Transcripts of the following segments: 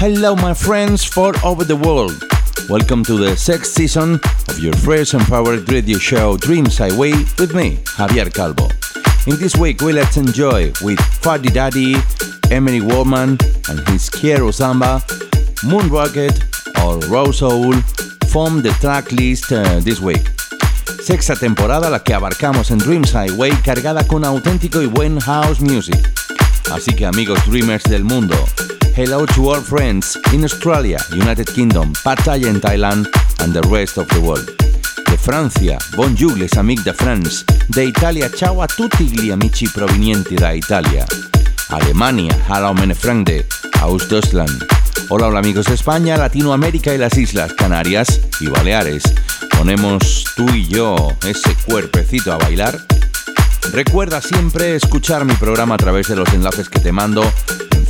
Hello, my friends for over the world. Welcome to the sixth season of your fresh and powered radio show Dreams Highway with me, Javier Calvo. In this week, we let's enjoy with Fuddy Daddy, Emily Woman, and his Kiero Samba, Moon Rocket, or Rose Owl form the track list uh, this week. Sexta temporada la que abarcamos en Dreams Highway cargada con auténtico y buen house music. Así que amigos dreamers del mundo, hello to all friends in Australia, United Kingdom, Pattaya en Thailand and the rest of the world. De Francia, bonjour les amis de France. De Italia, ciao a tutti gli amici provenienti da Italia. Alemania, hallo meine Freunde, aus Deutschland. Hola, hola amigos de España, Latinoamérica y las Islas Canarias y Baleares. Ponemos tú y yo ese cuerpecito a bailar. Recuerda siempre escuchar mi programa a través de los enlaces que te mando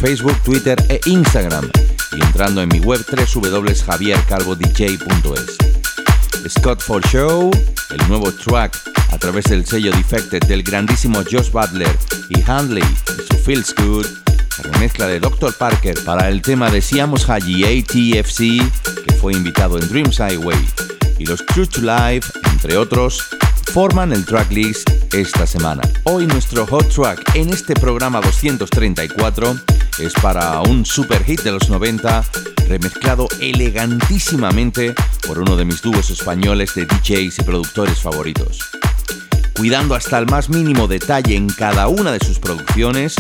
Facebook, Twitter e Instagram y entrando en mi web www.javiercalvodj.es. Scott for Show, el nuevo track a través del sello Defected del grandísimo Josh Butler y Handley, su Feels Good, la remezcla de Dr. Parker para el tema de Siamos Haji ATFC, que fue invitado en Dreams Highway, y los True to Life, entre otros, forman el tracklist esta semana. Hoy nuestro hot track en este programa 234 es para un super hit de los 90 remezclado elegantísimamente por uno de mis dúos españoles de DJs y productores favoritos. Cuidando hasta el más mínimo detalle en cada una de sus producciones,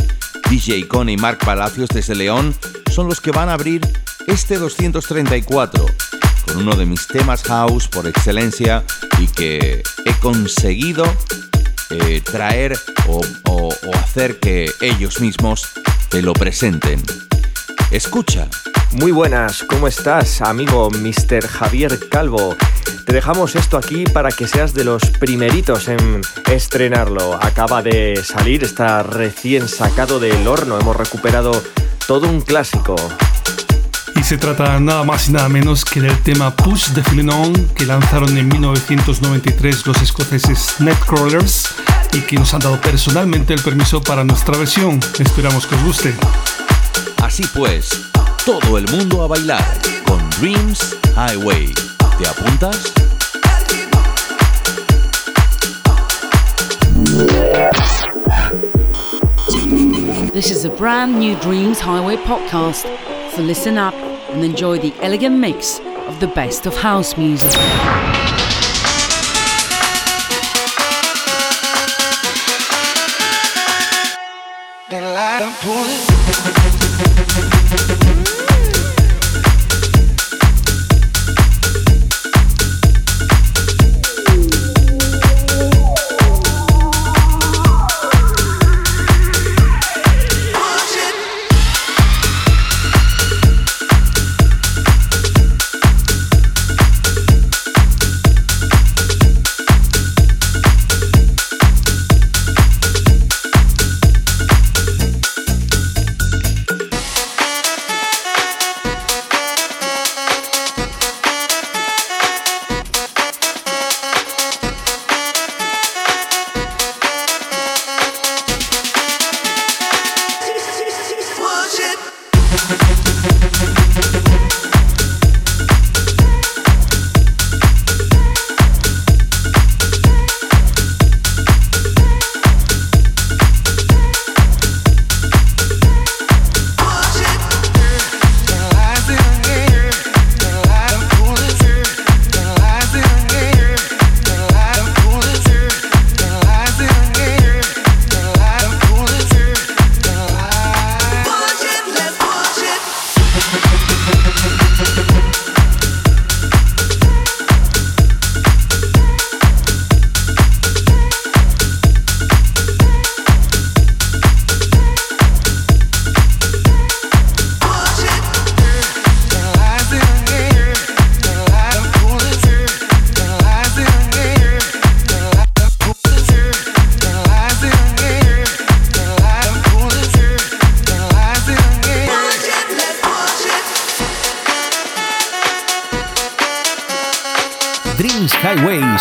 DJ Cone y Mark Palacios desde León son los que van a abrir este 234 uno de mis temas house por excelencia y que he conseguido eh, traer o hacer que ellos mismos te lo presenten. Escucha. Muy buenas, ¿cómo estás, amigo Mr. Javier Calvo? Te dejamos esto aquí para que seas de los primeritos en estrenarlo. Acaba de salir, está recién sacado del horno, hemos recuperado todo un clásico. Se trata nada más y nada menos que del tema Push de Feeling On que lanzaron en 1993 los escoceses Netcrawlers y que nos han dado personalmente el permiso para nuestra versión. Esperamos que os guste. Así pues, todo el mundo a bailar con Dreams Highway. ¿Te apuntas? This is a brand new Dreams Highway podcast. So listen up and enjoy the elegant mix of the best of house music. Push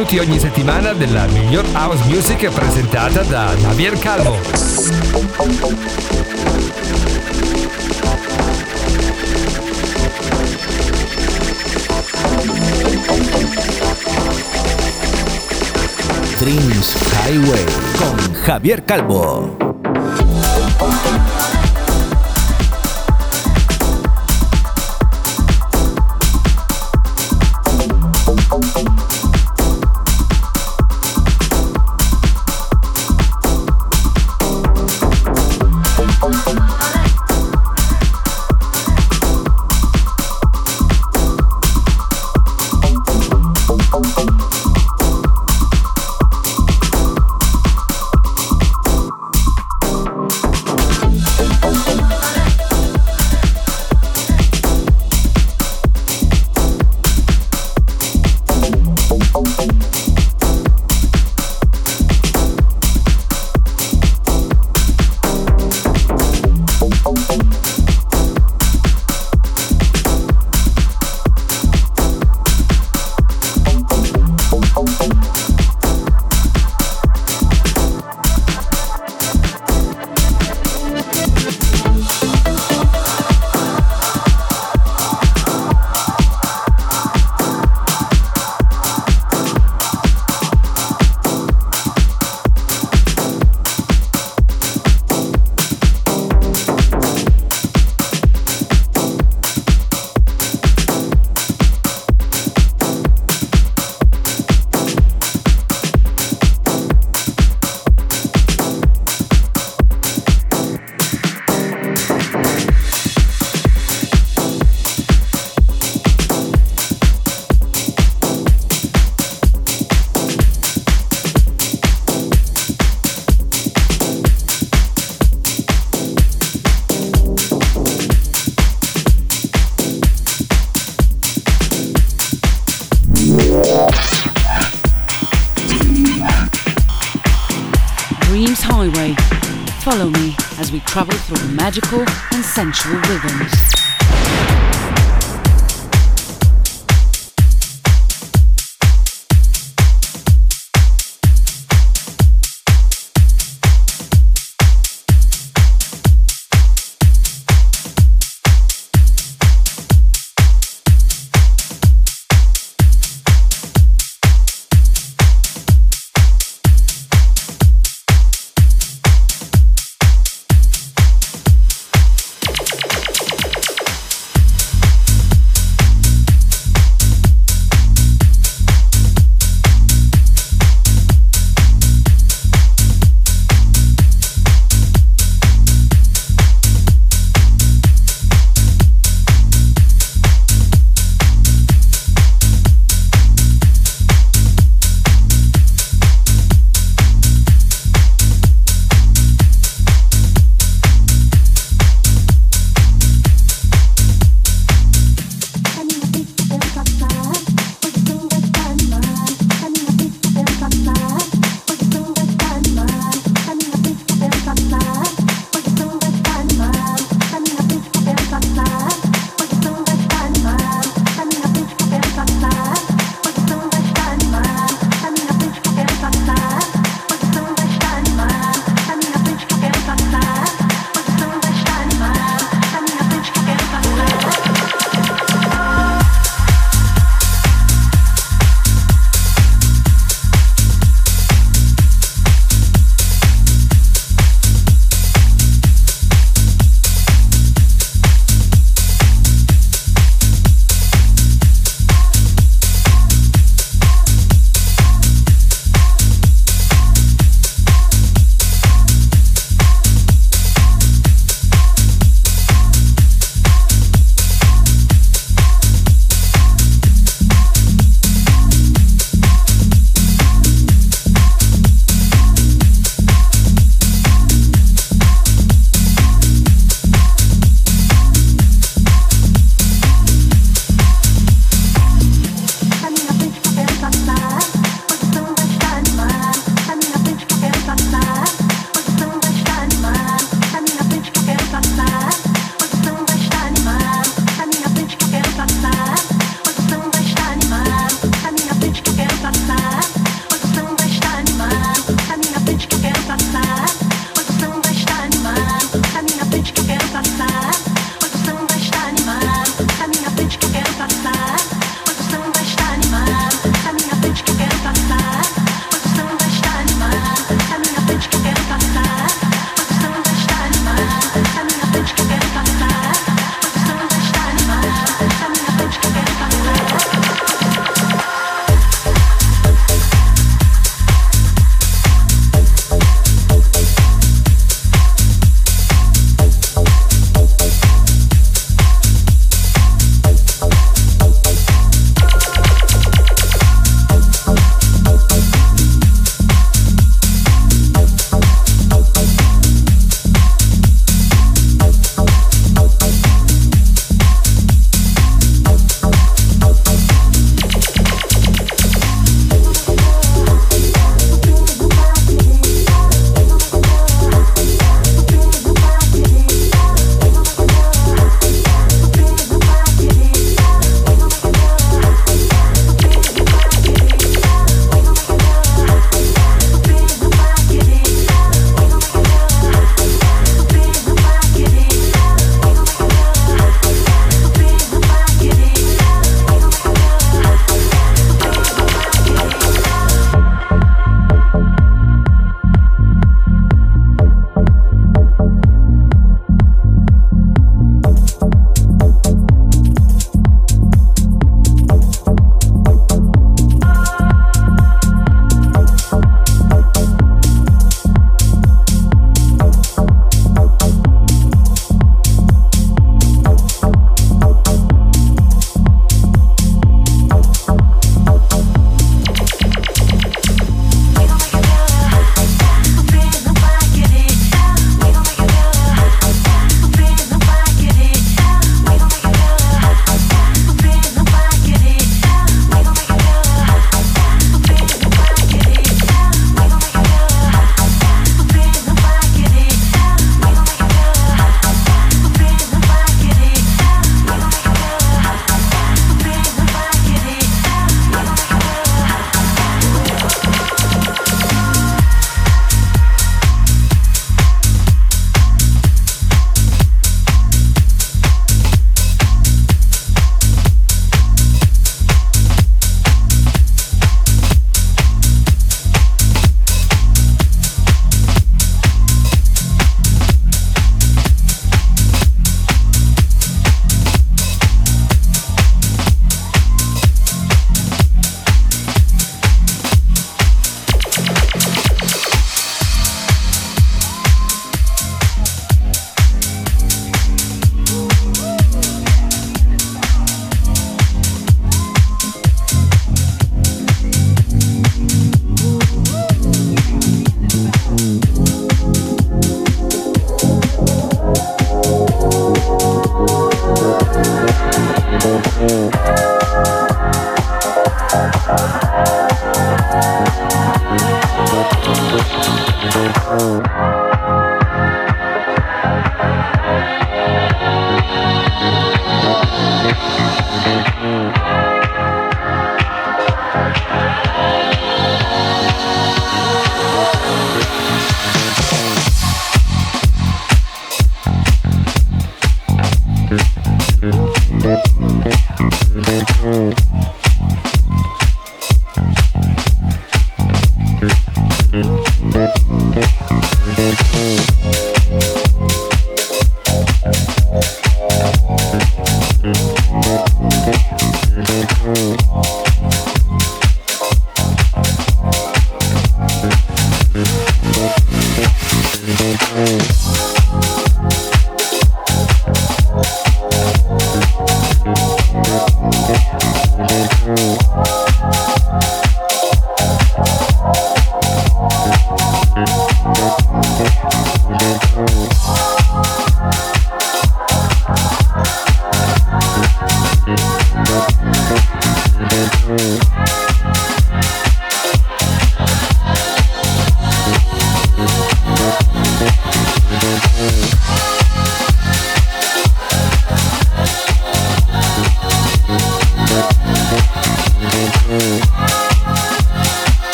Minuti ogni settimana della miglior house music presentata da Javier Calvo. Dreams Highway con Javier Calvo. Magical and sensual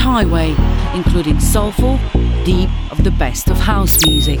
Highway, including soulful, deep of the best of house music.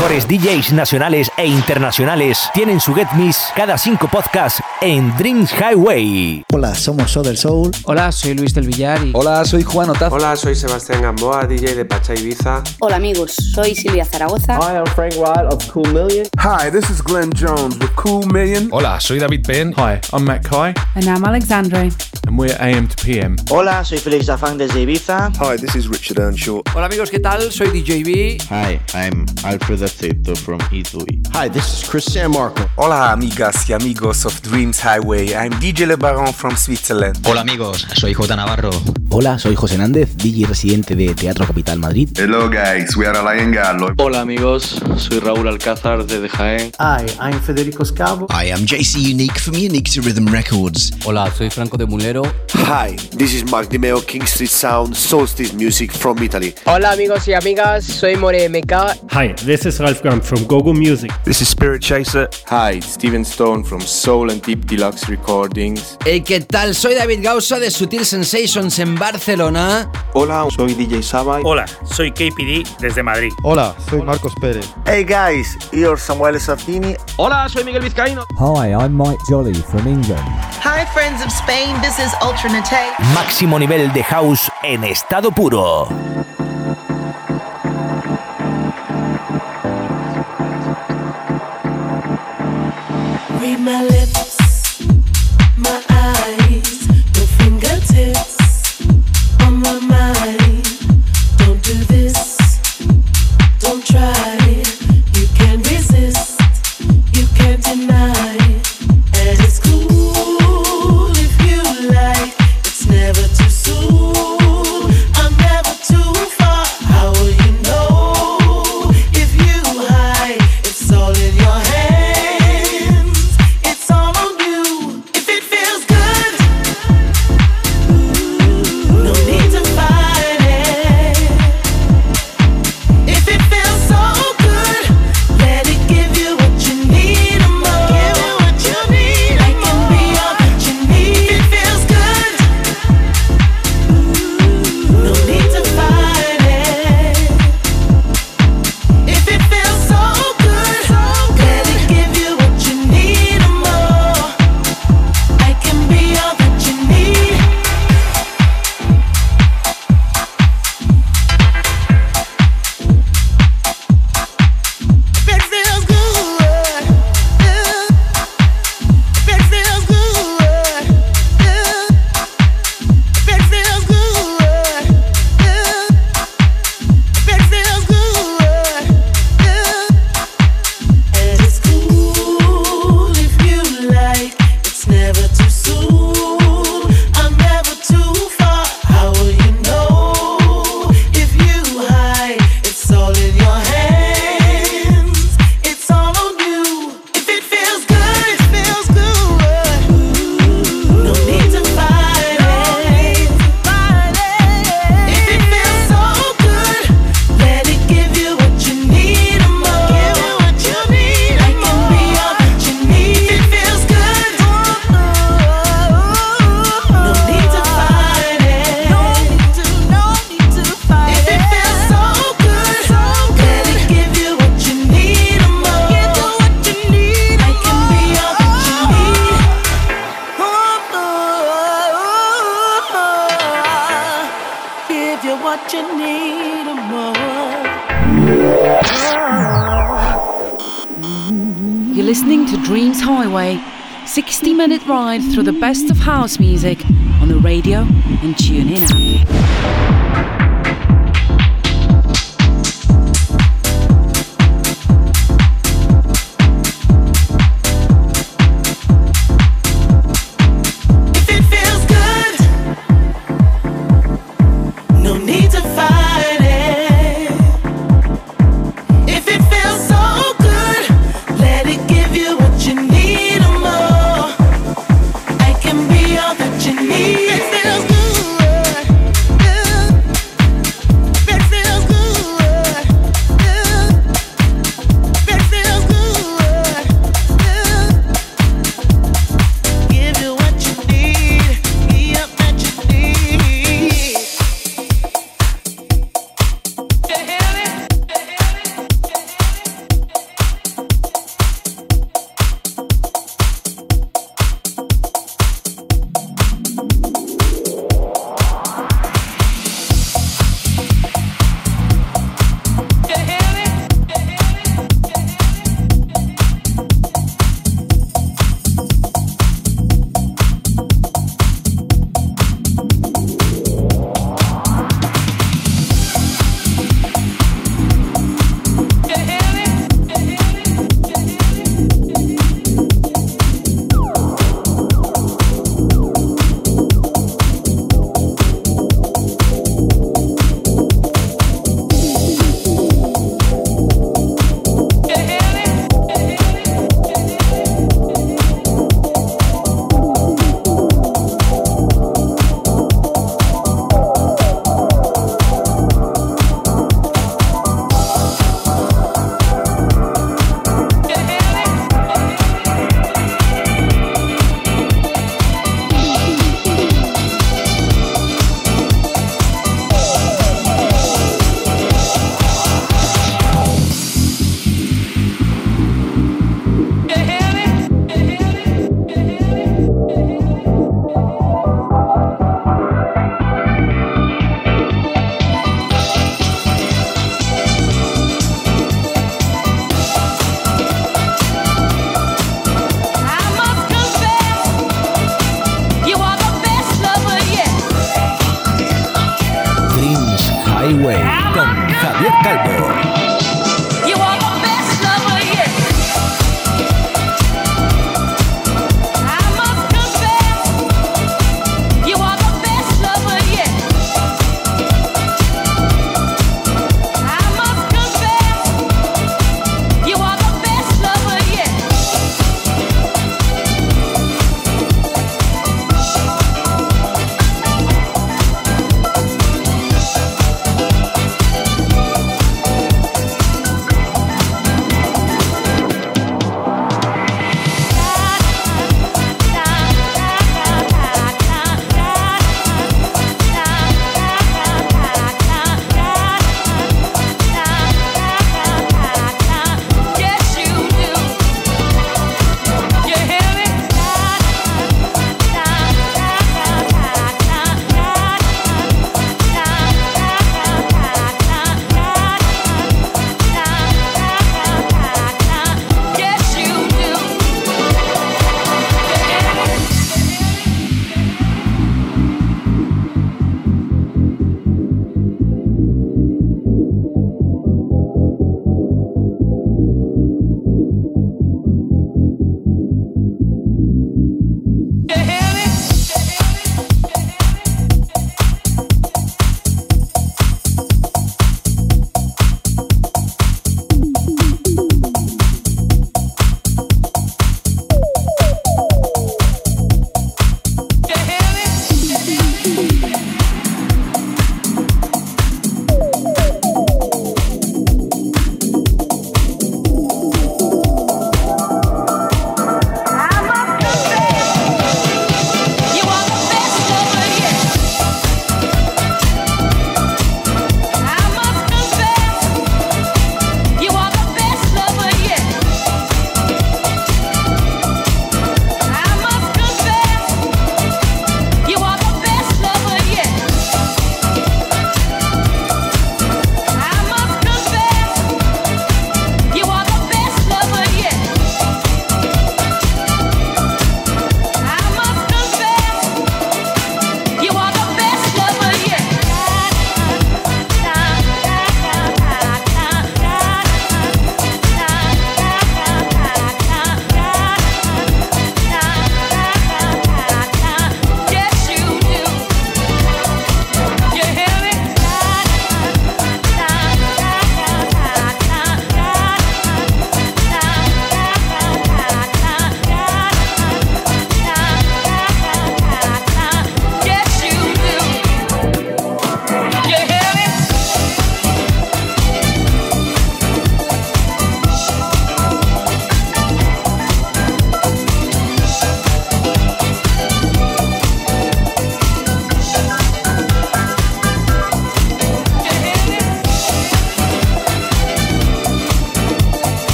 Mejores DJs nacionales e internacionales tienen su Get Miss cada cinco podcasts en Dreams Highway. Hola, somos Soder Soul. Hola, soy Luis del Villar. Y... Hola, soy Juan Otaz. Hola, soy Sebastián Gamboa, DJ de Pacha Ibiza. Hola amigos, soy Silvia Zaragoza. Hi, I'm Frank Wild of Cool Million. Hi, this is Glenn Jones with Cool Million. Hola, soy David Penn. Hi, I'm Matt Kai. And I'm Alexandre. We're AM to PM. Hola, soy Felix Dafang desde Ibiza. Hi, this is Richard Earnshaw. Hola amigos, ¿qué tal? Soy DJ B. Hi, I'm Alfred Aceto from Italy. Hi, this is Chris San Marco. Hola amigas y amigos of Dreams Highway. I'm DJ Le Baron from Switzerland. Hola amigos, soy J Navarro. Hola, soy José Nández, DJ residente de Teatro Capital Madrid. Hello guys, we are Alain Gallo. Hola amigos, soy Raúl Alcázar de Jaén. Hi, I'm Federico Scavo. I am JC Unique from Unique to Rhythm Records. Hola, soy Franco de Mulero. Hi, this is Mark Dimeo, King Street Sound, Solstice Music from Italy. Hola amigos y amigas, soy More MK. Hi, this is Ralph Graham from Gogo Music. This is Spirit Chaser. Hi, it's Steven Stone from Soul and Deep Deluxe Recordings. Hey, ¿qué tal? Soy David Gausa de Sutil Sensations en Barcelona. Hola, soy DJ Saba. Hola, soy KPD desde Madrid. Hola, soy Marcos Pérez. Hey guys, you're Samuel Safini. Hola, soy Miguel Vizcaíno. Hi, I'm Mike Jolly from England. Hi friends of Spain, this is Ultra Nate. Máximo nivel de house en estado puro. Read my lips, music on the radio and TuneIn app.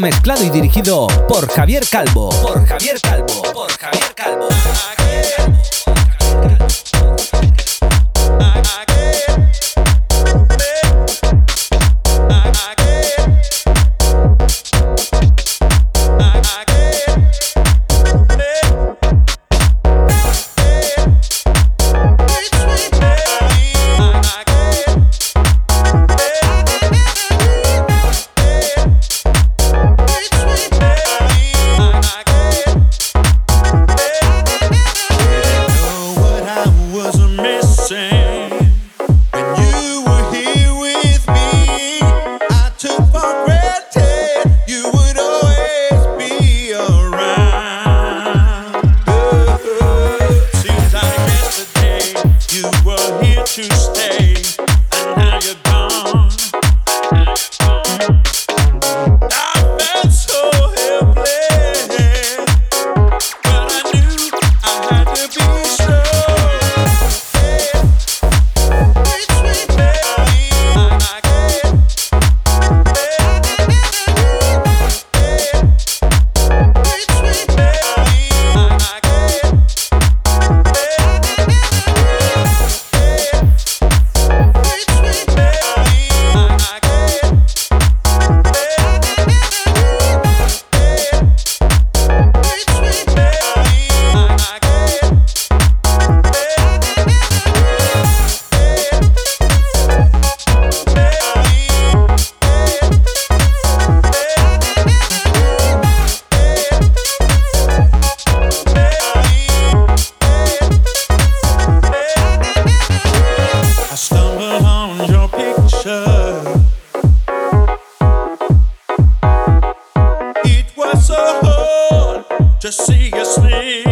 Mezclado y dirigido por Javier Calvo. Por Javier Calvo. see you sleep.